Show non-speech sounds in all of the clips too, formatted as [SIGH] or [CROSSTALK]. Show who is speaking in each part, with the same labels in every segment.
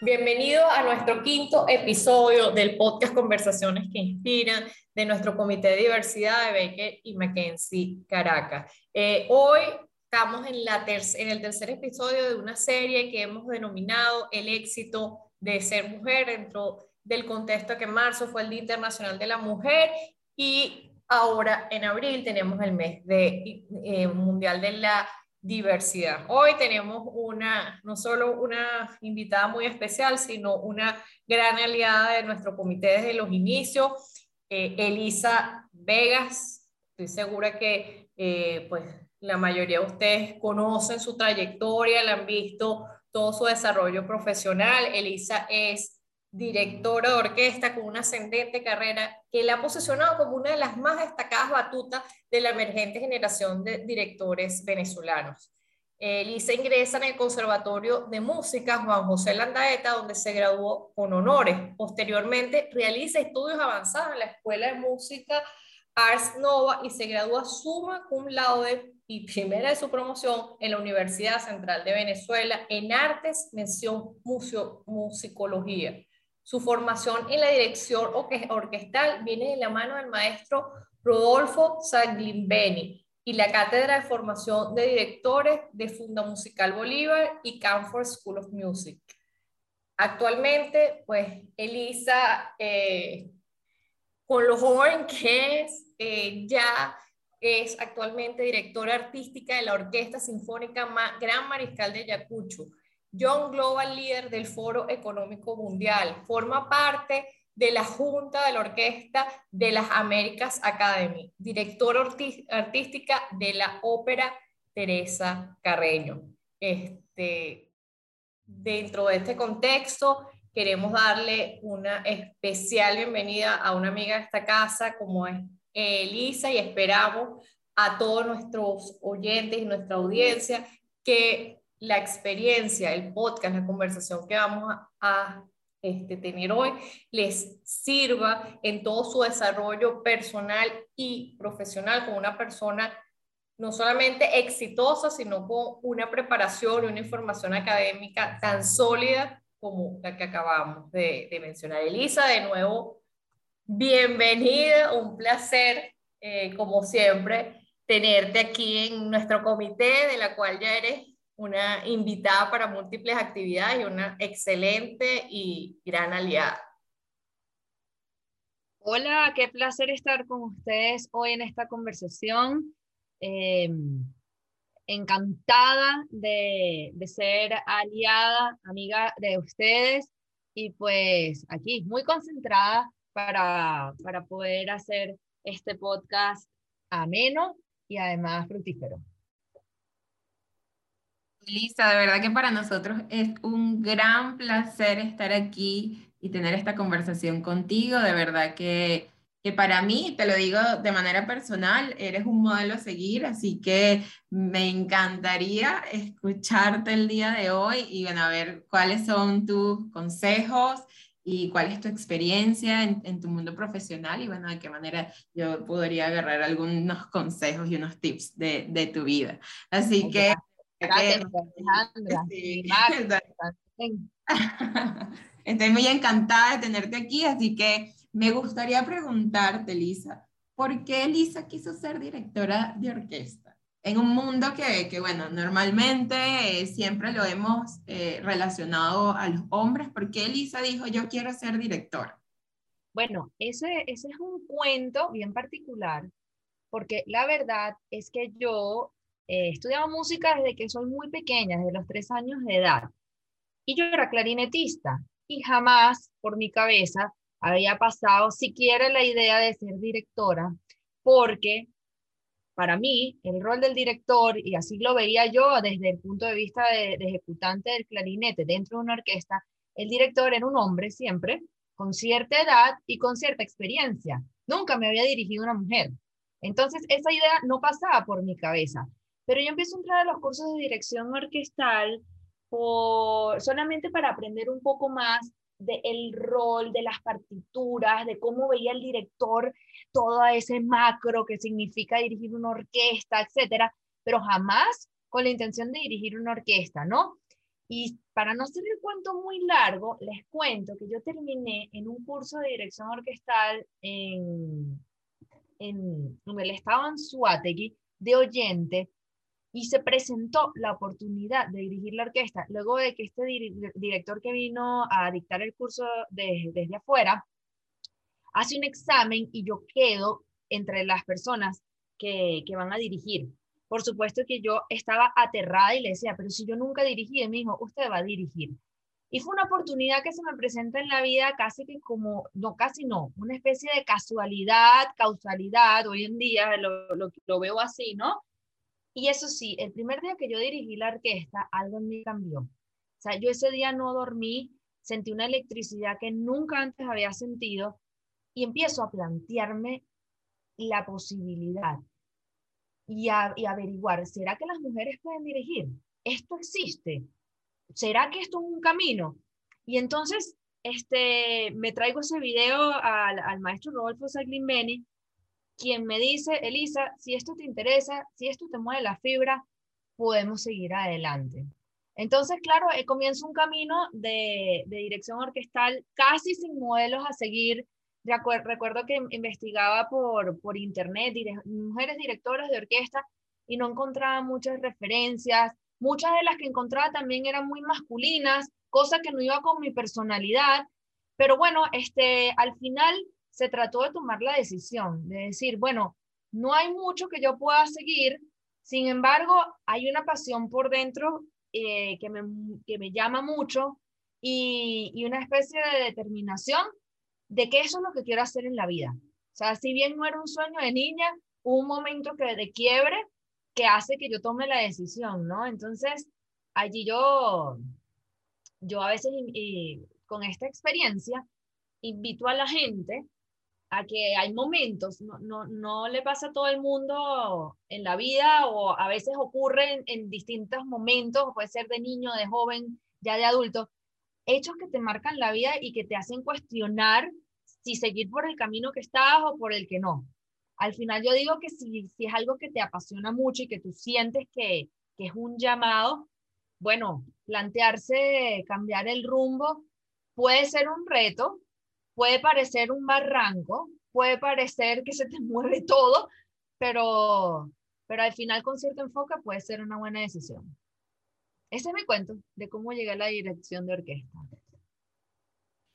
Speaker 1: Bienvenido a nuestro quinto episodio del podcast Conversaciones que Inspiran de nuestro Comité de Diversidad de Baker y Mackenzie Caracas. Eh, hoy estamos en, la en el tercer episodio de una serie que hemos denominado El éxito de ser mujer dentro del contexto que marzo fue el Día Internacional de la Mujer y ahora en abril tenemos el mes de, eh, mundial de la diversidad. Hoy tenemos una, no solo una invitada muy especial, sino una gran aliada de nuestro comité desde los inicios, eh, Elisa Vegas. Estoy segura que eh, pues, la mayoría de ustedes conocen su trayectoria, la han visto todo su desarrollo profesional. Elisa es directora de orquesta con una ascendente carrera que la ha posicionado como una de las más destacadas batutas de la emergente generación de directores venezolanos. Elisa ingresa en el Conservatorio de Música Juan José Landaeta, donde se graduó con honores. Posteriormente realiza estudios avanzados en la Escuela de Música Ars Nova y se gradúa summa cum laude y primera de su promoción en la Universidad Central de Venezuela en Artes, mención musicología. Su formación en la dirección orquestal viene de la mano del maestro Rodolfo Saglimbeni y la Cátedra de Formación de Directores de Funda Musical Bolívar y Camford School of Music. Actualmente, pues, Elisa, eh, con lo joven que es, eh, ya es actualmente directora artística de la Orquesta Sinfónica Gran Mariscal de Ayacucho, Young Global Leader del Foro Económico Mundial, forma parte de la Junta de la Orquesta de las Américas Academy, directora artística de la Ópera Teresa Carreño. Este, dentro de este contexto, queremos darle una especial bienvenida a una amiga de esta casa como es Elisa y esperamos a todos nuestros oyentes y nuestra audiencia que la experiencia, el podcast, la conversación que vamos a, este, tener hoy les sirva en todo su desarrollo personal y profesional como una persona no solamente exitosa, sino con una preparación y una información académica tan sólida como la que acabamos de, de mencionar. Elisa, de nuevo, Bienvenida, un placer, eh, como siempre, tenerte aquí en nuestro comité, de la cual ya eres una invitada para múltiples actividades y una excelente y gran aliada.
Speaker 2: Hola, qué placer estar con ustedes hoy en esta conversación. Eh, encantada de, de ser aliada, amiga de ustedes y pues aquí muy concentrada para, para poder hacer este podcast ameno y además fructífero.
Speaker 3: Lisa, de verdad que para nosotros es un gran placer estar aquí y tener esta conversación contigo. De verdad que, que para mí, te lo digo de manera personal, eres un modelo a seguir, así que me encantaría escucharte el día de hoy y bueno, a ver cuáles son tus consejos y cuál es tu experiencia en, tu mundo profesional y bueno, de qué manera yo podría agarrar algunos consejos y unos tips de, de tu vida. Así que... Gracias, Alejandra. [LAUGHS] [LAUGHS] Estoy muy encantada de tenerte aquí, así que me gustaría preguntarte, Lisa, ¿por qué Lisa quiso ser directora de orquesta? en un mundo que, que bueno, normalmente eh, siempre lo hemos eh, relacionado a los hombres. ¿Por qué Elisa dijo, yo quiero ser directora?
Speaker 2: Bueno, ese, ese es un cuento bien particular, porque la verdad es que yo eh, he estudiado música desde que soy muy pequeña, desde los tres años de edad, y yo era clarinetista, y jamás por mi cabeza había pasado siquiera la idea de ser directora, porque para mí, el rol del director, y así lo veía yo desde el punto de vista de, ejecutante del clarinete dentro de una orquesta, el director era un hombre siempre, con cierta edad y con cierta experiencia. Nunca me había dirigido una mujer. Entonces, esa idea no pasaba por mi cabeza. Pero yo empiezo a entrar a los cursos de dirección orquestal por, solamente para aprender un poco más del rol, de las partituras, de cómo veía el director todo ese macro que significa dirigir una orquesta, etcétera. pero jamás con la intención de dirigir una orquesta, ¿no? Y para no hacer el cuento muy largo, les cuento que yo terminé en un curso de dirección orquestal en, en, en el estado Anzuategui de oyente y se presentó la oportunidad de dirigir la orquesta luego de que este director que vino a dictar el curso desde afuera hace un examen y yo quedo entre las personas que, que, van a dirigir. Por supuesto que yo estaba aterrada y le decía, pero si yo nunca dirigí, y me dijo, usted va a dirigir. Y fue una oportunidad que se me presenta en la vida casi que como, no, casi no, una especie de casualidad, causalidad, hoy en día lo, lo, lo veo así, ¿no? Y eso sí, el primer día que yo dirigí la orquesta, algo en mí cambió. O sea, yo ese día no dormí, sentí una electricidad que nunca antes había sentido y empiezo a plantearme la posibilidad y, a, y averiguar, ¿será que las mujeres pueden dirigir? ¿Esto existe? ¿Será que esto es un camino? Y entonces este, me traigo ese video al, maestro Rodolfo Saglimbeni quien me dice, Elisa, si esto te interesa, si esto te mueve la fibra, podemos seguir adelante. Entonces, claro, eh, comienza un camino de, dirección orquestal casi sin modelos a seguir. Recuerdo que investigaba por, por internet mujeres directoras de orquesta y no encontraba muchas referencias. Muchas de las que encontraba también eran muy masculinas, cosa que no iba con mi personalidad. Pero bueno, este, al final se trató de tomar la decisión, de decir, bueno, no hay mucho que yo pueda seguir, sin embargo, hay una pasión por dentro eh, que, me, que, me, llama mucho y, y, una especie de determinación de que eso es lo que quiero hacer en la vida. O sea, si bien no era un sueño de niña, un momento que de quiebre que hace que yo tome la decisión, ¿no? Entonces, allí yo, yo a veces con esta experiencia invito a la gente que hay momentos, no, no, no, le pasa a todo el mundo en la vida o a veces ocurre en, distintos momentos, puede ser de niño, de joven, ya de adulto, hechos que te marcan la vida y que te hacen cuestionar si seguir por el camino que estás o por el que no. Al final yo digo que si, si es algo que te apasiona mucho y que tú sientes que, que es un llamado, bueno, plantearse cambiar el rumbo puede ser un reto, puede parecer un barranco, puede parecer que se te [LAUGHS] mueve todo, pero, pero al final con cierto enfoque puede ser una buena decisión. Ese es mi cuento de cómo llegué a la dirección de orquesta.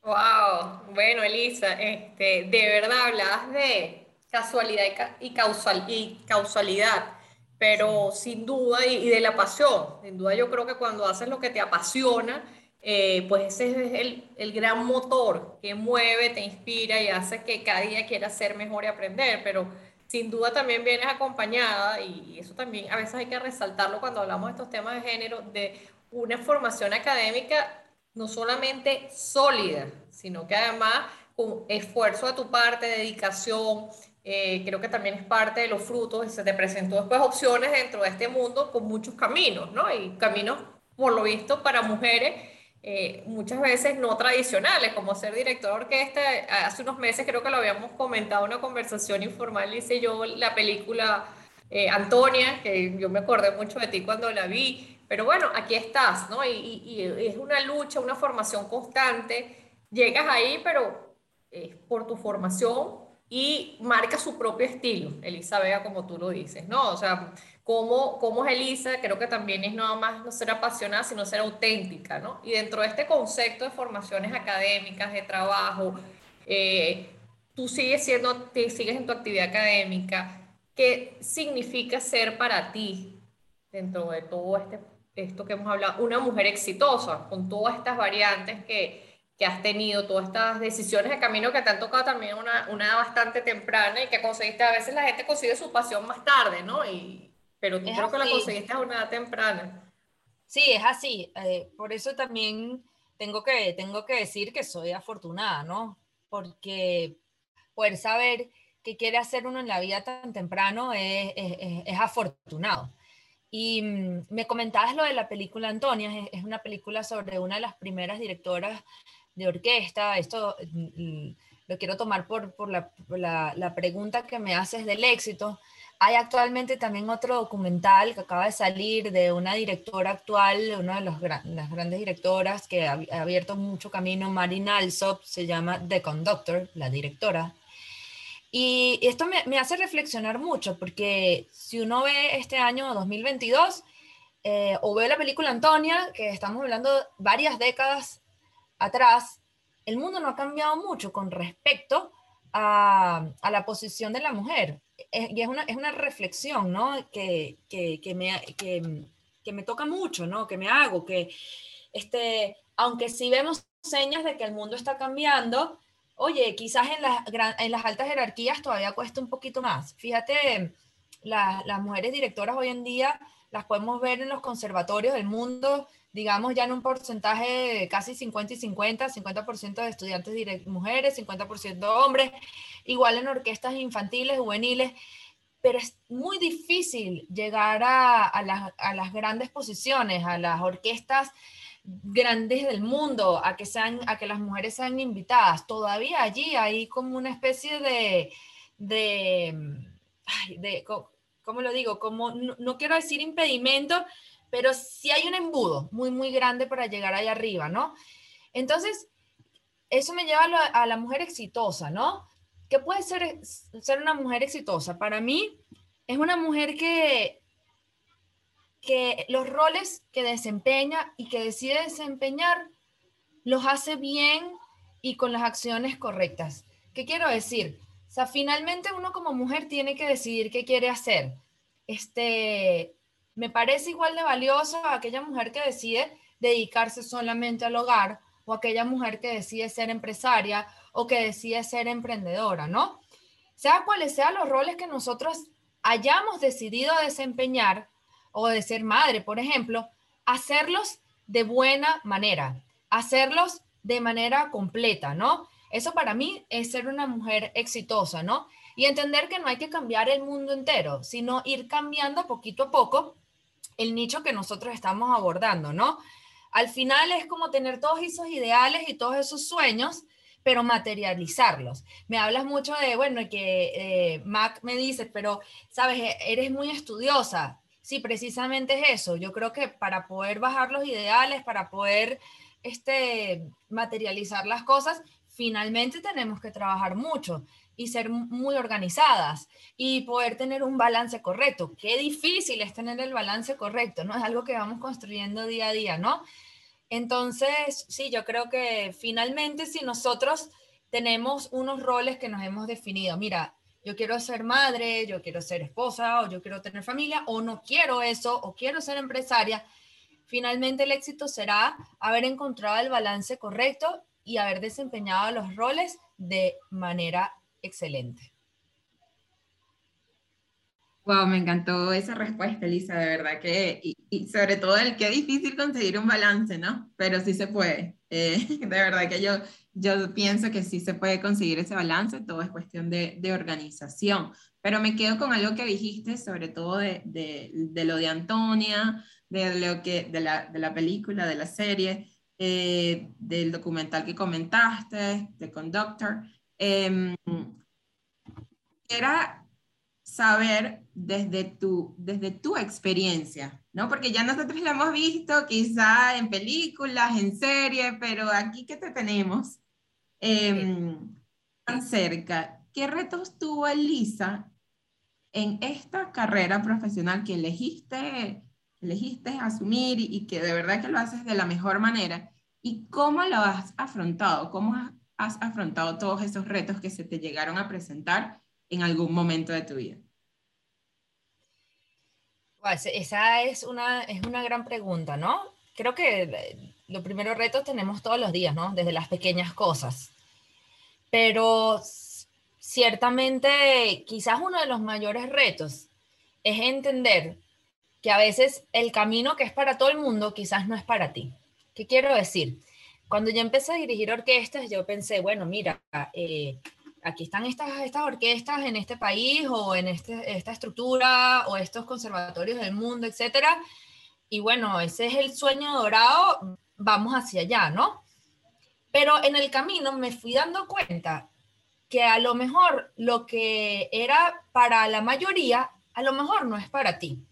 Speaker 1: Wow, bueno Elisa, este, de verdad hablabas de casualidad y, causal, y causalidad, pero sin duda y, y de la pasión, sin duda yo creo que cuando haces lo que te apasiona, eh, pues ese es el, el, gran motor que mueve, te inspira y hace que cada día quieras ser mejor y aprender, pero sin duda también vienes acompañada, y eso también a veces hay que resaltarlo cuando hablamos de estos temas de género, de una formación académica no solamente sólida, sino que además con esfuerzo de tu parte, dedicación, eh, creo que también es parte de los frutos, se te presentó después opciones dentro de este mundo con muchos caminos, ¿no? Y caminos, por lo visto, para mujeres eh, muchas veces no tradicionales, como ser director de orquesta. Hace unos meses creo que lo habíamos comentado en una conversación informal, hice yo la película eh, Antonia, que yo me acordé mucho de ti cuando la vi, pero bueno, aquí estás, ¿no? Y, y es una lucha, una formación constante. Llegas ahí, pero es por tu formación y marca su propio estilo, Elisa Vega, como tú lo dices, ¿no? O sea, cómo, cómo es Elisa, creo que también es nada más no ser apasionada, sino ser auténtica, ¿no? Y dentro de este concepto de formaciones académicas, de trabajo, eh, tú sigues siendo, te sigues en tu actividad académica, ¿qué significa ser para ti dentro de todo este, esto que hemos hablado, una mujer exitosa, con todas estas variantes que, que has tenido, todas estas decisiones de camino que te han tocado también una, una bastante temprana y que conseguiste, a veces la gente consigue su pasión más tarde, ¿no? Y, pero tú creo que la conseguiste a una edad temprana.
Speaker 2: Sí, es así. Eh, por eso también tengo que, tengo que decir que soy afortunada, ¿no? Porque poder saber qué quiere hacer uno en la vida tan temprano es, es, es afortunado. Y mm, me comentabas lo de la película Antonia, es, una película sobre una de las primeras directoras de orquesta. Esto mm, mm, lo quiero tomar por, por, la, la, la pregunta que me haces del éxito Hay actualmente también otro documental que acaba de salir de una directora actual, una de los las grandes directoras que ha, abierto mucho camino, Marin Alsop, se llama The Conductor, la directora. Y, esto me, me, hace reflexionar mucho, porque si uno ve este año 2022, eh, o ve la película Antonia, que estamos hablando varias décadas atrás, el mundo no ha cambiado mucho con respecto a, a la posición de la mujer. y es una, es una reflexión, ¿no? Que, que, que me, que, que, me toca mucho, ¿no? Que me hago, que, este, aunque sí vemos señas de que el mundo está cambiando, oye, quizás en las, en las altas jerarquías todavía cuesta un poquito más. Fíjate, las mujeres directoras hoy en día las podemos ver en los conservatorios del mundo, digamos ya en un porcentaje de casi 50 y 50, 50% de estudiantes mujeres, 50% hombres, igual en orquestas infantiles, juveniles, pero es muy difícil llegar a, a, las, a las grandes posiciones, a las orquestas grandes del mundo, a que, sean, a que las mujeres sean invitadas. Todavía allí hay como una especie de, de, de ¿cómo lo digo? Como, no, quiero decir impedimento, pero sí hay un embudo muy, muy grande para llegar allá arriba, ¿no? Entonces, eso me lleva a la, mujer exitosa, ¿no? ¿Qué puede ser ser una mujer exitosa? Para mí, es una mujer que, que los roles que desempeña y que decide desempeñar los hace bien y con las acciones correctas. ¿Qué quiero decir? O sea, finalmente uno como mujer tiene que decidir qué quiere hacer. Este, me parece igual de valioso a aquella mujer que decide dedicarse solamente al hogar o aquella mujer que decide ser empresaria o que decide ser emprendedora, ¿no? Sea cuales sean los roles que nosotros hayamos decidido desempeñar o de ser madre, por ejemplo, hacerlos de buena manera, hacerlos de manera completa, ¿no? Eso para mí es ser una mujer exitosa, ¿no? Y entender que no hay que cambiar el mundo entero, sino ir cambiando poquito a poco el nicho que nosotros estamos abordando, ¿no? Al final es como tener todos esos ideales y todos esos sueños, pero materializarlos. Me hablas mucho de, bueno, que eh, Mac me dice, pero, sabes, e-, eres muy estudiosa. Sí, precisamente es eso. Yo creo que para poder bajar los ideales, para poder este, materializar las cosas, finalmente tenemos que trabajar mucho y ser muy organizadas y poder tener un balance correcto. Qué difícil es tener el balance correcto, ¿no? Es algo que vamos construyendo día a día, ¿no? Entonces, sí, yo creo que finalmente si nosotros tenemos unos roles que nos hemos definido, mira, yo quiero ser madre, yo quiero ser esposa, o yo quiero tener familia, o no quiero eso, o quiero ser empresaria, finalmente el éxito será haber encontrado el balance correcto y haber desempeñado los roles de manera excelente.
Speaker 3: Wow, me encantó esa respuesta, Elisa, de verdad que, y, sobre todo el que difícil conseguir un balance, ¿no? Pero sí se puede. Eh, [LAUGHS] de verdad que yo, yo pienso que sí se puede conseguir ese balance, todo es cuestión de, de organización. Pero me quedo con algo que dijiste, sobre todo de, de, de lo de Antonia, de lo que, de la, de la película, de la serie, eh, del documental que comentaste, de Conductor, eh, era saber desde tu, desde tu experiencia, ¿no? Porque ya nosotros lo hemos visto quizá en películas, en series, pero aquí que te tenemos eh, tan cerca, ¿qué retos tuvo Elisa en esta carrera profesional que elegiste elegiste asumir y, que de verdad que lo haces de la mejor manera. ¿Y cómo lo has afrontado? ¿Cómo has, afrontado todos esos retos que se te llegaron a presentar en algún momento de tu vida?
Speaker 2: esa es una, es una gran pregunta, ¿no? Creo que eh, los primeros retos tenemos todos los días, ¿no? Desde las pequeñas cosas. Pero ciertamente, quizás uno de los mayores retos es entender que a veces el camino que es para todo el mundo quizás no es para ti. ¿Qué quiero decir? Cuando yo empecé a dirigir orquestas, yo pensé, bueno, mira, eh, aquí están estas, estas orquestas en este país o en este, esta estructura o estos conservatorios del mundo, etcétera. Y bueno, ese es el sueño dorado, vamos hacia allá, ¿no? Pero en el camino me fui dando cuenta que a lo mejor lo que era para la mayoría a lo mejor no es para ti.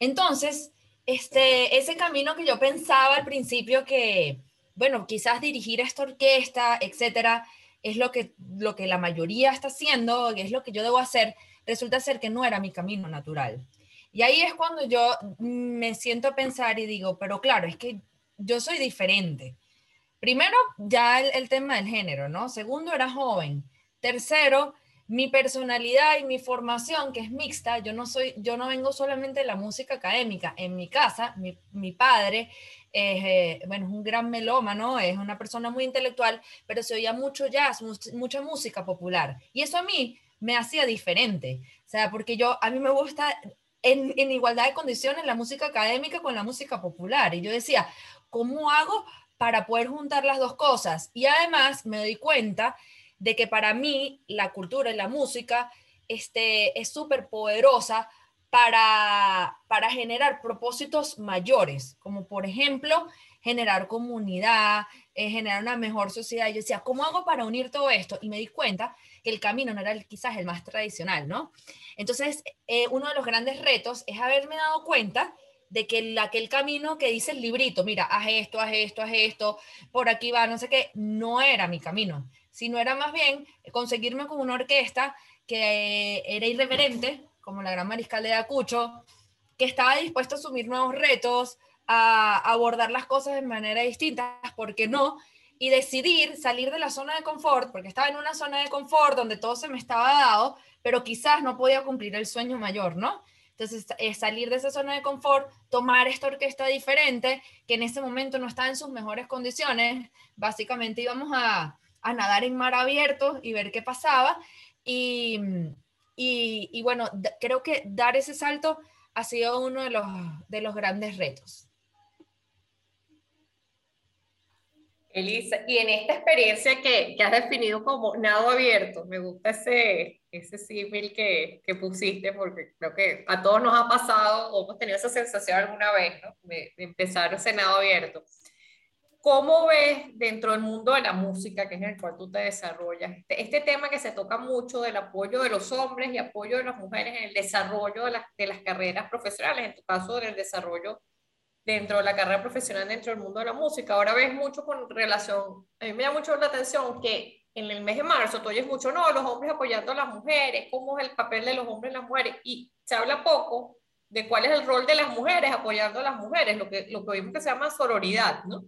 Speaker 2: Entonces, este, ese camino que yo pensaba al principio que, bueno, quizás dirigir esta orquesta, etcétera, es lo que, lo que la mayoría está haciendo, es lo que yo debo hacer, resulta ser que no era mi camino natural. Y ahí es cuando yo me siento a pensar y digo, pero claro, es que yo soy diferente. Primero, ya el, tema del género, ¿no? Segundo, era joven. Tercero, mi personalidad y mi formación, que es mixta, yo no soy, yo no vengo solamente de la música académica. En mi casa, mi, padre es, eh, bueno, es un gran melómano, es una persona muy intelectual, pero se oía mucho jazz, mucha música popular. Y eso a mí me hacía diferente. O sea, porque yo, a mí me gusta en, igualdad de condiciones la música académica con la música popular. Y yo decía, ¿cómo hago para poder juntar las dos cosas? Y además me doy cuenta de que para mí la cultura y la música este, es súper poderosa para, para generar propósitos mayores, como por ejemplo generar comunidad, eh, generar una mejor sociedad. Yo decía, ¿cómo hago para unir todo esto? Y me di cuenta que el camino no era quizás el más tradicional, ¿no? Entonces, eh, uno de los grandes retos es haberme dado cuenta de que aquel camino que dice el librito, mira, haz esto, haz esto, haz esto, por aquí va, no sé qué, no era mi camino, sino era más bien conseguirme con una orquesta que era irreverente, como la Gran Mariscal de Acucho, que estaba dispuesto a asumir nuevos retos, a abordar las cosas de manera distinta, ¿por qué no? Y decidir salir de la zona de confort, porque estaba en una zona de confort donde todo se me estaba dado, pero quizás no podía cumplir el sueño mayor, ¿no? Entonces, es salir de esa zona de confort, tomar esta orquesta diferente, que en ese momento no está en sus mejores condiciones. Básicamente íbamos a, a nadar en mar abierto y ver qué pasaba. Y, y, bueno, creo que dar ese salto ha sido uno de los, de los grandes retos.
Speaker 1: Elisa, y en esta experiencia que, que, has definido como nado abierto, me gusta ese, ese símil que, que, pusiste, porque creo que a todos nos ha pasado o hemos tenido esa sensación alguna vez, ¿no? de, empezar ese nado abierto. ¿Cómo ves dentro del mundo de la música, que es en el cual tú te desarrollas, este, este tema que se toca mucho del apoyo de los hombres y apoyo de las mujeres en el desarrollo de las, de las carreras profesionales, en tu caso, en el desarrollo dentro de la carrera profesional, dentro del mundo de la música. Ahora ves mucho con relación, a mí me da mucho la atención que en el mes de marzo tú oyes mucho, no, los hombres apoyando a las mujeres, cómo es el papel de los hombres y las mujeres, y se habla poco de cuál es el rol de las mujeres apoyando a las mujeres, lo que, lo que oímos que se llama sororidad, ¿no?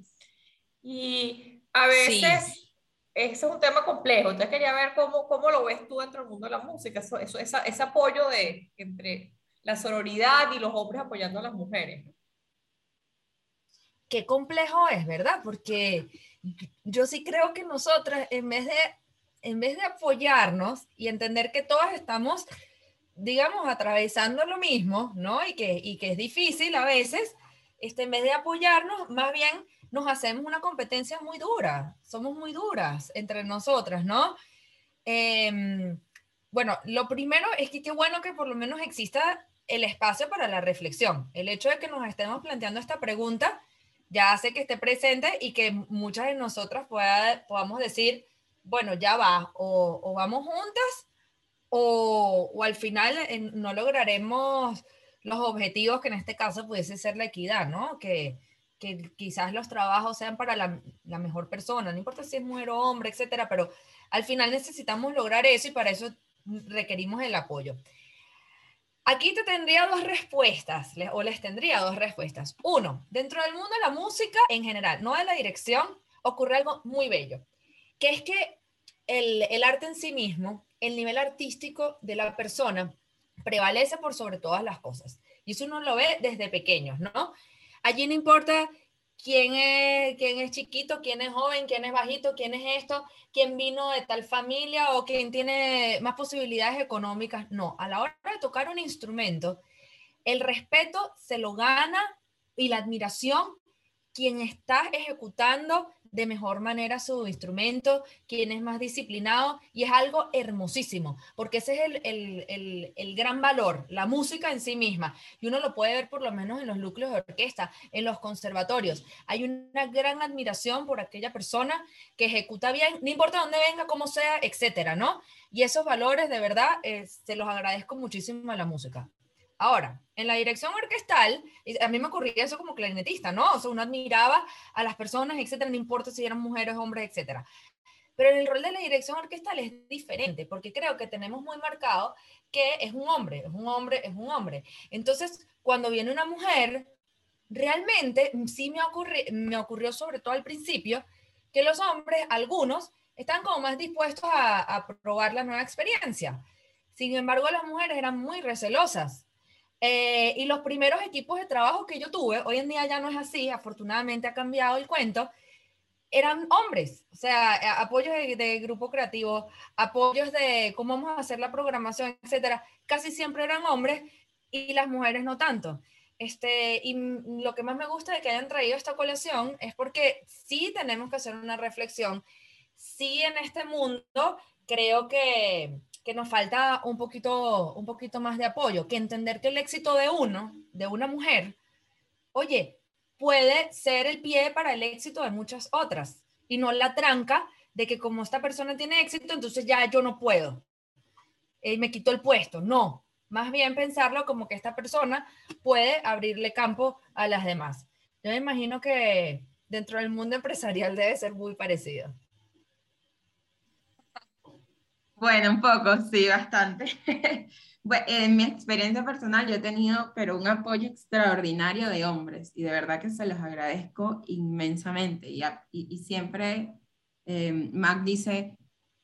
Speaker 1: Y a veces... Sí. Ese es un tema complejo, entonces quería ver cómo, cómo lo ves tú dentro del mundo de la música, eso, eso, esa, ese apoyo de, entre la sororidad y los hombres apoyando a las mujeres.
Speaker 2: qué complejo es, ¿verdad? Porque yo sí creo que nosotras, en vez de, en vez de apoyarnos y entender que todas estamos, digamos, atravesando lo mismo, ¿no? Y que, y que es difícil a veces, este, en vez de apoyarnos, más bien nos hacemos una competencia muy dura, somos muy duras entre nosotras, ¿no? Eh, bueno, lo primero es que qué bueno que por lo menos exista el espacio para la reflexión. El hecho de que nos estemos planteando esta pregunta ya hace que esté presente y que muchas de nosotras pueda, podamos decir, bueno, ya va, o, vamos juntas, o, o al final no lograremos los objetivos que en este caso pudiese ser la equidad, ¿no? Que, que quizás los trabajos sean para la, mejor persona, no importa si es mujer o hombre, etcétera, pero al final necesitamos lograr eso y para eso requerimos el apoyo. Aquí te tendría dos respuestas, o les tendría dos respuestas. Uno, dentro del mundo de la música en general, no de la dirección, ocurre algo muy bello, que es que el, el arte en sí mismo, el nivel artístico de la persona, prevalece por sobre todas las cosas. Y eso uno lo ve desde pequeños, ¿no? Allí no importa quién es, quién es chiquito, quién es joven, quién es bajito, quién es esto, quién vino de tal familia o quién tiene más posibilidades económicas. No, a la hora de tocar un instrumento, el respeto se lo gana y la admiración quien está ejecutando de mejor manera su instrumento, quién es más disciplinado, y es algo hermosísimo, porque ese es el, el, el, el, gran valor, la música en sí misma, y uno lo puede ver por lo menos en los núcleos de orquesta, en los conservatorios. Hay una gran admiración por aquella persona que ejecuta bien, no importa dónde venga, cómo sea, etcétera, ¿no? Y esos valores, de verdad, eh, se los agradezco muchísimo a la música. Ahora, en la dirección orquestal, a mí me ocurría eso como clarinetista, ¿no? O sea, uno admiraba a las personas, etcétera, no importa si eran mujeres, hombres, etcétera. Pero en el rol de la dirección orquestal es diferente, porque creo que tenemos muy marcado que es un hombre, es un hombre, es un hombre. Entonces, cuando viene una mujer, realmente sí me, ocurrió, me ocurrió sobre todo al principio, que los hombres, algunos, están como más dispuestos a, a probar la nueva experiencia. Sin embargo, las mujeres eran muy recelosas eh, y los primeros equipos de trabajo que yo tuve, hoy en día ya no es así, afortunadamente ha cambiado el cuento, eran hombres, o sea, apoyos de, grupo creativo, apoyos de cómo vamos a hacer la programación, etcétera, casi siempre eran hombres y las mujeres no tanto. Este, y lo que más me gusta de que hayan traído esta colección es porque sí tenemos que hacer una reflexión, sí en este mundo creo que que nos falta un poquito, un poquito más de apoyo, que entender que el éxito de uno, de una mujer, oye, puede ser el pie para el éxito de muchas otras y no la tranca de que como esta persona tiene éxito, entonces ya yo no puedo. y me quito el puesto. No, más bien pensarlo como que esta persona puede abrirle campo a las demás. Yo me imagino que dentro del mundo empresarial debe ser muy parecido.
Speaker 3: Bueno, un poco, sí, bastante. [LAUGHS] en mi experiencia personal yo he tenido, pero un apoyo extraordinario de hombres y de verdad que se los agradezco inmensamente. Y, siempre eh, Mac dice,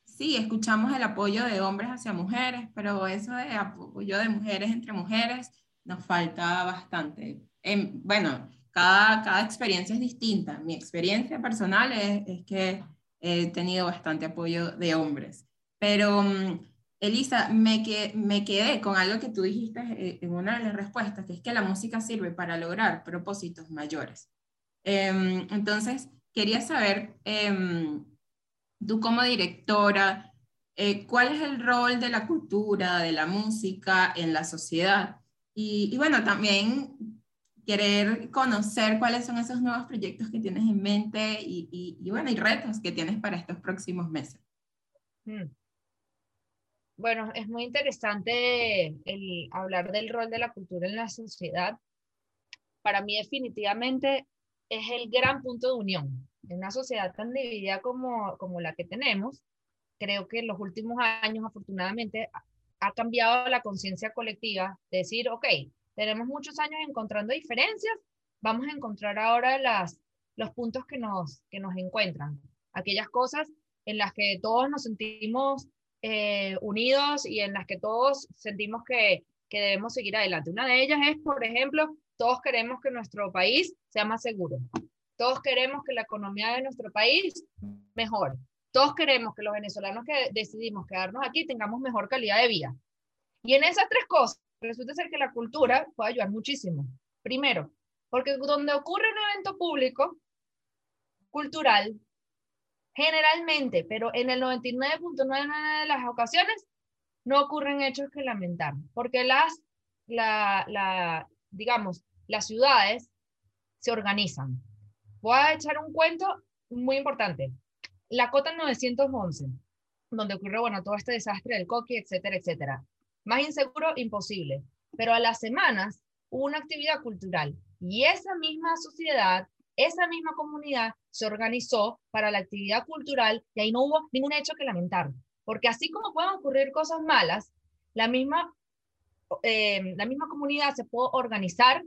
Speaker 3: sí, escuchamos el apoyo de hombres hacia mujeres, pero eso de apoyo de mujeres entre mujeres nos falta bastante. bueno, cada, cada experiencia es distinta. Mi experiencia personal es que he tenido bastante apoyo de hombres. Pero, mm, Elisa, me, que, me quedé con algo que tú dijiste eh, en una de las respuestas, que es que la música sirve para lograr propósitos mayores. Em, entonces, quería saber, em, tú como directora, eh, ¿cuál es el rol de la cultura, de la música en la sociedad? Y, y, bueno, también querer conocer cuáles son esos nuevos proyectos que tienes en mente y, y, y bueno, y retos que tienes para estos próximos meses.
Speaker 2: Mm. Bueno, es muy interesante el hablar del rol de la cultura en la sociedad. Para mí definitivamente es el gran punto de unión. En una sociedad tan dividida como, como la que tenemos, creo que en los últimos años afortunadamente ha cambiado la conciencia colectiva de decir, ok, tenemos muchos años encontrando diferencias, vamos a encontrar ahora las, los puntos que nos, que nos encuentran, aquellas cosas en las que todos nos sentimos eh, unidos y en las que todos sentimos que, que debemos seguir adelante. Una de ellas es, por ejemplo, todos queremos que nuestro país sea más seguro. Todos queremos que la economía de nuestro país mejore. Todos queremos que los venezolanos que decidimos quedarnos aquí tengamos mejor calidad de vida. Y en esas tres cosas, resulta ser que la cultura puede ayudar muchísimo. Primero, porque donde ocurre un evento público, cultural, Generalmente, pero en el 99.9 de las ocasiones no ocurren hechos que lamentar, porque las, la, la, digamos, las ciudades se organizan. Voy a echar un cuento muy importante. La cota 911, donde ocurre, bueno, todo este desastre del coqui, etcétera, etcétera. Más inseguro, imposible. Pero a las semanas hubo una actividad cultural y esa misma sociedad esa misma comunidad se organizó para la actividad cultural y ahí no hubo ningún hecho que lamentar. Porque así como pueden ocurrir cosas malas, la misma, eh, la misma comunidad se puede organizar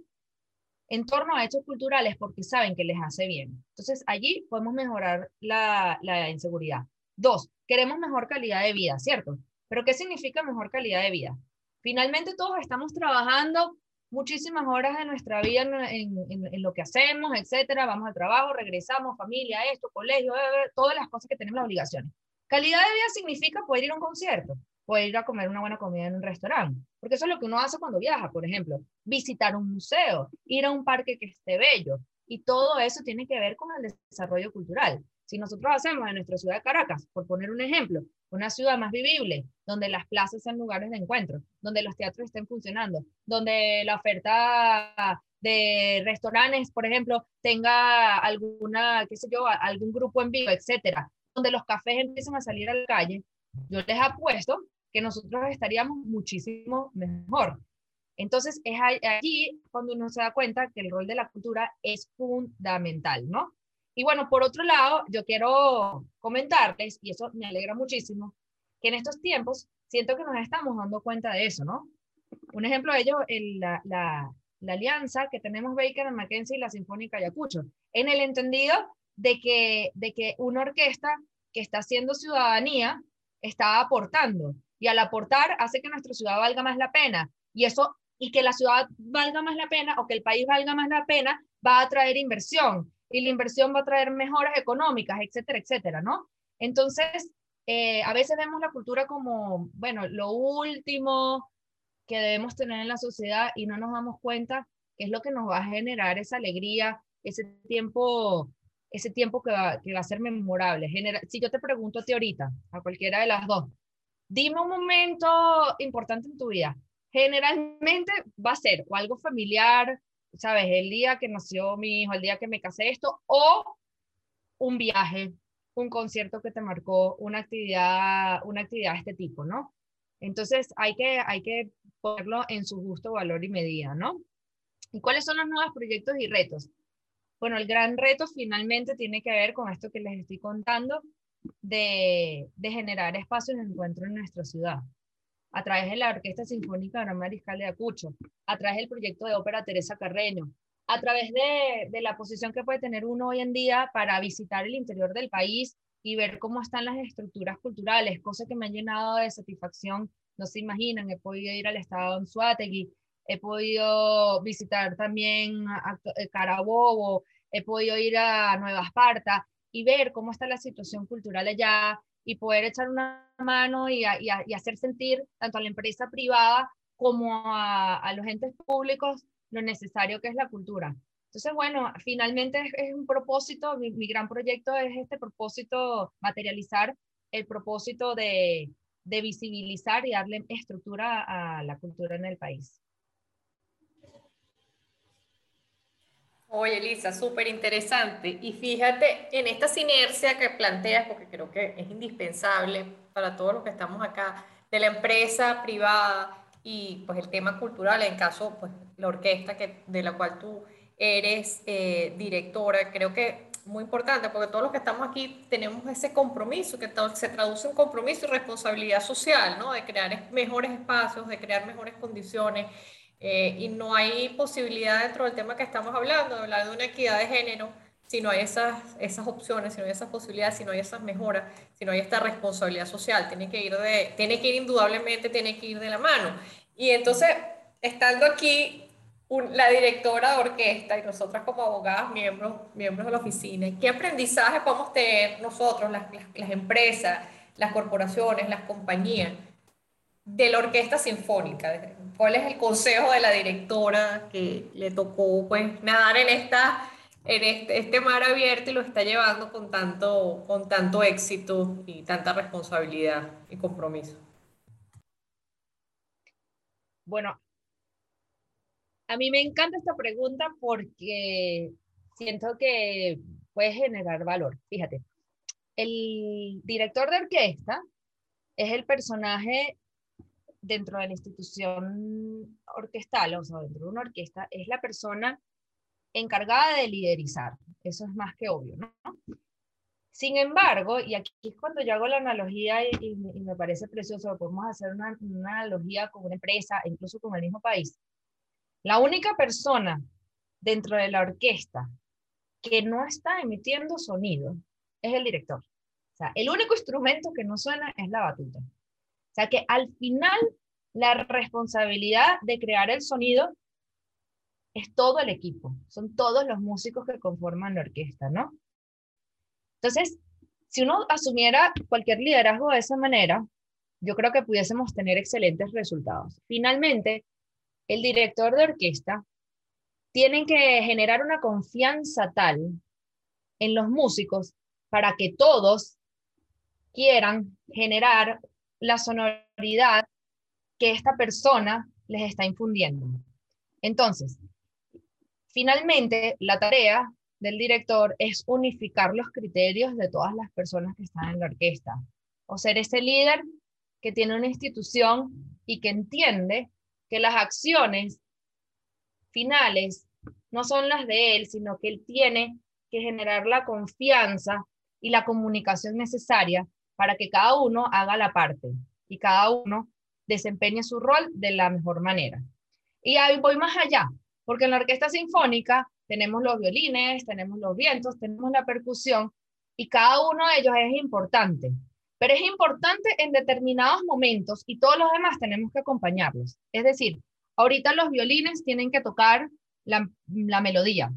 Speaker 2: en torno a hechos culturales porque saben que les hace bien. Entonces, allí podemos mejorar la, la inseguridad. Dos, queremos mejor calidad de vida, ¿cierto? Pero ¿qué significa mejor calidad de vida? Finalmente todos estamos trabajando muchísimas horas de nuestra vida en, en, lo que hacemos, etcétera. Vamos al trabajo, regresamos, familia, esto, colegio, todas las cosas que tenemos las obligaciones. Calidad de vida significa poder ir a un concierto, poder ir a comer una buena comida en un restaurante, porque eso es lo que uno hace cuando viaja, por ejemplo, visitar un museo, ir a un parque que esté bello, Y todo eso tiene que ver con el desarrollo cultural. Si nosotros hacemos en nuestra ciudad de Caracas, por poner un ejemplo, una ciudad más vivible, donde las plazas sean lugares de encuentro, donde los teatros estén funcionando, donde la oferta de restaurantes, por ejemplo, tenga alguna, qué sé yo, algún grupo en vivo, etcétera, donde los cafés empiecen a salir a la calle, yo les apuesto que nosotros estaríamos muchísimo mejor. Entonces, es allí cuando uno se da cuenta que el rol de la cultura es fundamental, ¿no? Y bueno, por otro lado, yo quiero comentarles, y eso me alegra muchísimo, que en estos tiempos siento que nos estamos dando cuenta de eso, ¿no? Un ejemplo de ello, la, la, la, alianza que tenemos Baker, Mackenzie y la Sinfónica Ayacucho, en el entendido de que, de que una orquesta que está haciendo ciudadanía está aportando, y al aportar hace que nuestra ciudad valga más la pena, y eso, y que la ciudad valga más la pena, o que el país valga más la pena, va a traer inversión, y la inversión va a traer mejoras económicas, etcétera, etcétera, ¿no? Entonces, eh, a veces vemos la cultura como, bueno, lo último que debemos tener en la sociedad y no nos damos cuenta que es lo que nos va a generar esa alegría, ese tiempo, ese tiempo que va, que va a ser memorable. si yo te pregunto a ti ahorita, a cualquiera de las dos, dime un momento importante en tu vida. Generalmente va a ser o algo familiar, ¿sabes? El día que nació mi hijo, el día que me casé esto, o un viaje, un concierto que te marcó, una actividad, una actividad de este tipo, ¿no? Entonces hay que, hay que ponerlo en su justo valor y medida, ¿no? ¿Y cuáles son los nuevos proyectos y retos? Bueno, el gran reto finalmente tiene que ver con esto que les estoy contando de, de generar espacios de encuentro en nuestra ciudad a través de la Orquesta Sinfónica Gran Mariscal de Acucho, a través del proyecto de ópera Teresa Carreño, a través de, de, la posición que puede tener uno hoy en día para visitar el interior del país y ver cómo están las estructuras culturales, cosa que me ha llenado de satisfacción, no se imaginan, he podido ir al estado de Anzuategui, he podido visitar también eh, Carabobo, he podido ir a Nueva Esparta y ver cómo está la situación cultural allá, y poder echar una mano y, hacer sentir tanto a la empresa privada como a, los entes públicos lo necesario que es la cultura. Entonces, bueno, finalmente es, un propósito, mi, gran proyecto es este propósito, materializar el propósito de, de visibilizar y darle estructura a la cultura en el país.
Speaker 1: Oye, Elisa, súper interesante. Y fíjate en esta sinergia que planteas, porque creo que es indispensable para todos los que estamos acá, de la empresa privada y pues el tema cultural, en caso, pues la orquesta que, de la cual tú eres eh, directora, creo que muy importante, porque todos los que estamos aquí tenemos ese compromiso, que se traduce en compromiso y responsabilidad social, ¿no? De crear mejores espacios, de crear mejores condiciones eh, y no hay posibilidad dentro del tema que estamos hablando, de hablar de una equidad de género, si no hay esas, esas opciones, si no hay esas posibilidades, si no hay esas mejoras, si no hay esta responsabilidad social. Tiene que ir, de, tiene que ir indudablemente, tiene que ir de la mano. Y entonces, estando aquí la directora de orquesta y nosotras como abogadas, miembros, miembros de la oficina, ¿qué aprendizaje podemos tener nosotros, las, las, las empresas, las corporaciones, las compañías, de la orquesta sinfónica? ¿Cuál es el consejo de la directora que le tocó pues nadar en esta en este, este, mar abierto y lo está llevando con tanto, con tanto éxito y tanta responsabilidad y compromiso?
Speaker 2: Bueno, a mí me encanta esta pregunta porque siento que puede generar valor. Fíjate, el director de orquesta es el personaje dentro de la institución orquestal, o sea, dentro de una orquesta, es la persona encargada de liderizar. Eso es más que obvio, ¿no? Sin embargo, y aquí es cuando yo hago la analogía y, me parece precioso, podemos hacer una, una, analogía con una empresa, incluso con el mismo país. La única persona dentro de la orquesta que no está emitiendo sonido es el director. O sea, el único instrumento que no suena es la batuta. O sea que al final la responsabilidad de crear el sonido es todo el equipo, son todos los músicos que conforman la orquesta, ¿no? Entonces, si uno asumiera cualquier liderazgo de esa manera, yo creo que pudiésemos tener excelentes resultados. Finalmente, el director de orquesta tienen que generar una confianza tal en los músicos para que todos quieran generar la sonoridad que esta persona les está infundiendo. Entonces, finalmente, la tarea del director es unificar los criterios de todas las personas que están en la orquesta, o ser ese líder que tiene una institución y que entiende que las acciones finales no son las de él, sino que él tiene que generar la confianza y la comunicación necesaria para que cada uno haga la parte y cada uno desempeñe su rol de la mejor manera. Y ahí voy más allá, porque en la orquesta sinfónica tenemos los violines, tenemos los vientos, tenemos la percusión, y cada uno de ellos es importante. Pero es importante en determinados momentos y todos los demás tenemos que acompañarlos. Es decir, ahorita los violines tienen que tocar la, la melodía,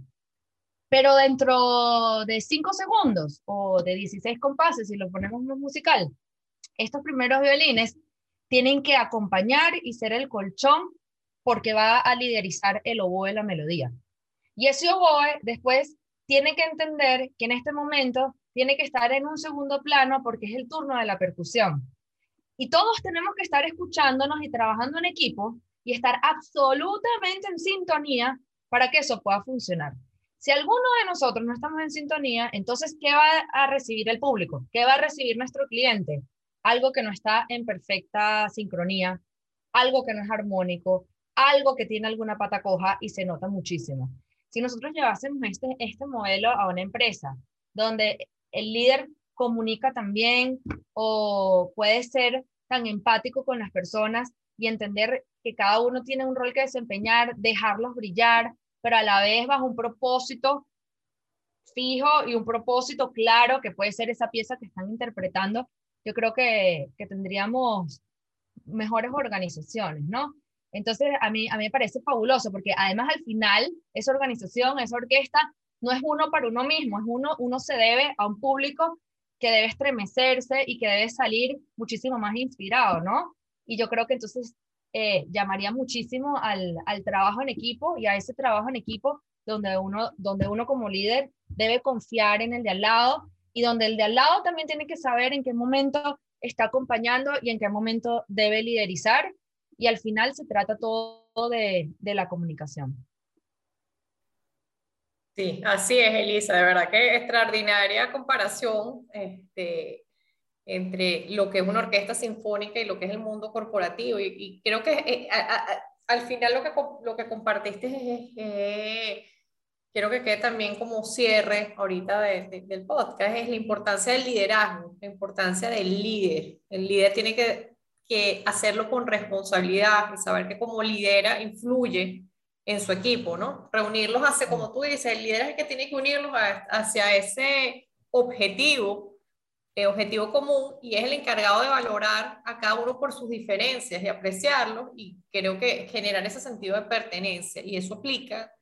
Speaker 2: pero dentro de 5 segundos o de 16 compases, si lo ponemos en musical, estos primeros violines tienen que acompañar y ser el colchón porque va a liderizar el oboe la melodía. Y ese oboe después tiene que entender que en este momento tiene que estar en un segundo plano porque es el turno de la percusión. Y todos tenemos que estar escuchándonos y trabajando en equipo y estar absolutamente en sintonía para que eso pueda funcionar. Si alguno de nosotros no estamos en sintonía, entonces, ¿qué va a recibir el público? ¿Qué va a recibir nuestro cliente? Algo que no está en perfecta sincronía, algo que no es armónico, algo que tiene alguna pata coja y se nota muchísimo. Si nosotros llevásemos este, este modelo a una empresa donde el líder comunica también o puede ser tan empático con las personas y entender que cada uno tiene un rol que desempeñar, dejarlos brillar, pero a la vez bajo un propósito fijo y un propósito claro que puede ser esa pieza que están interpretando, yo creo que, que tendríamos mejores organizaciones, ¿no? Entonces, a mí, a mí me parece fabuloso, porque además al final, esa organización, esa orquesta, no es uno para uno mismo, es uno, uno se debe a un público que debe estremecerse y que debe salir muchísimo más inspirado, ¿no? Y yo creo que entonces eh, llamaría muchísimo al, al, trabajo en equipo y a ese trabajo en equipo donde uno, donde uno como líder debe confiar en el de al lado y donde el de al lado también tiene que saber en qué momento está acompañando y en qué momento debe liderizar y al final se trata todo de, de la comunicación.
Speaker 1: Sí, así es, Elisa, de verdad que extraordinaria comparación. Este, entre lo que es una orquesta sinfónica y lo que es el mundo corporativo. Y, creo que eh, al final lo que, lo que compartiste es, quiero que quede también como cierre ahorita del podcast, es la importancia del liderazgo, la importancia del líder. El líder tiene que, que hacerlo con responsabilidad y saber que como lidera influye en su equipo, ¿no? Reunirlos hacia, como tú dices, el líder es el que tiene que unirlos hacia ese objetivo eh, objetivo común y es el encargado de valorar a cada uno por sus diferencias y apreciarlos y creo que generar ese sentido de pertenencia y eso aplica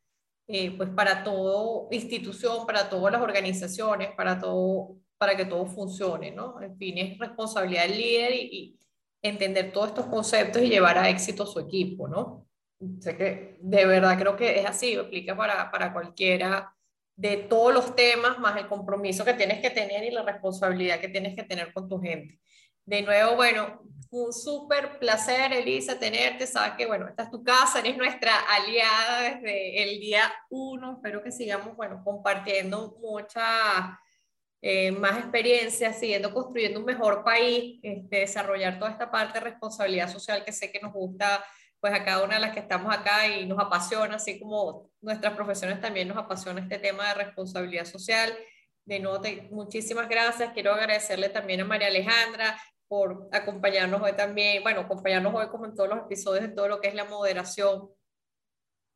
Speaker 1: eh, pues para toda institución, para todas las organizaciones, para, todo, para que todo funcione, ¿no? En fin, es responsabilidad del líder y, entender todos estos conceptos y llevar a éxito su equipo, ¿no? Sé que de verdad creo que es así, aplica para, para cualquiera de todos los temas, más el compromiso que tienes que tener y la responsabilidad que tienes que tener con tu gente. De nuevo, bueno, un súper placer, Elisa, tenerte. Sabes que, bueno, esta es tu casa, eres nuestra aliada desde el día uno. Espero que sigamos, bueno, compartiendo muchas eh, más experiencias, siguiendo construyendo un mejor país, este, desarrollar toda esta parte de responsabilidad social que sé que nos gusta pues a cada una de las que estamos acá y nos apasiona, así como nuestras profesiones también nos apasiona este tema de responsabilidad social. De nuevo, muchísimas gracias. Quiero agradecerle también a María Alejandra por acompañarnos hoy también, bueno, acompañarnos hoy como en todos los episodios de todo lo que es la moderación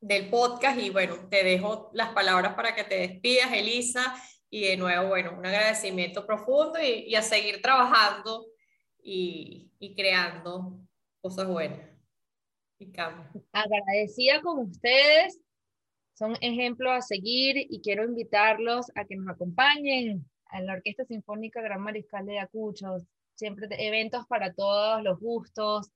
Speaker 1: del podcast. Y bueno, te dejo las palabras para que te despidas, Elisa. Y de nuevo, bueno, un agradecimiento profundo y, y a seguir trabajando y, y creando cosas buenas.
Speaker 2: Agradecida con ustedes, son ejemplos a seguir y quiero invitarlos a que nos acompañen a la Orquesta Sinfónica Gran Mariscal de Acucho, siempre eventos para todos los gustos,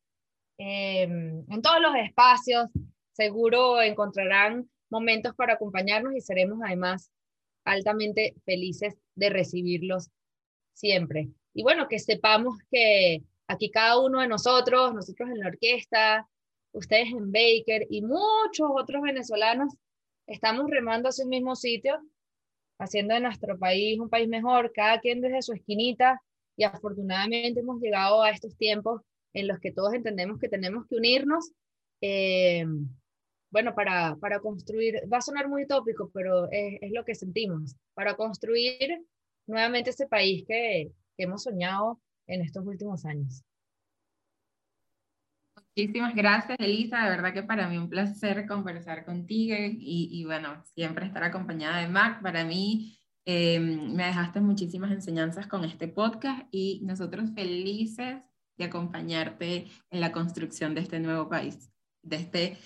Speaker 2: em, en todos los espacios, seguro encontrarán momentos para acompañarnos y seremos además altamente felices de recibirlos siempre. Y bueno, que sepamos que aquí cada uno de nosotros, nosotros en la orquesta, ustedes en Baker y muchos otros venezolanos, estamos remando hacia el mismo sitio, haciendo de nuestro país un país mejor, cada quien desde su esquinita, y afortunadamente hemos llegado a estos tiempos en los que todos entendemos que tenemos que unirnos, eh, bueno, para, para construir, va a sonar muy tópico, pero es, es, lo que sentimos, para construir nuevamente ese país que, que hemos soñado en estos últimos años.
Speaker 3: Muchísimas gracias, Elisa. De verdad que para mí un placer conversar contigo y, y bueno, siempre estar acompañada de Mac. Para mí eh, me dejaste muchísimas enseñanzas con este podcast y nosotros felices de acompañarte en la construcción de este nuevo país, de este,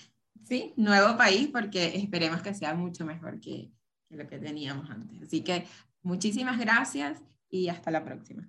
Speaker 3: sí, nuevo país, porque esperemos que sea mucho mejor que, que lo que teníamos antes. Así que muchísimas gracias y hasta la próxima.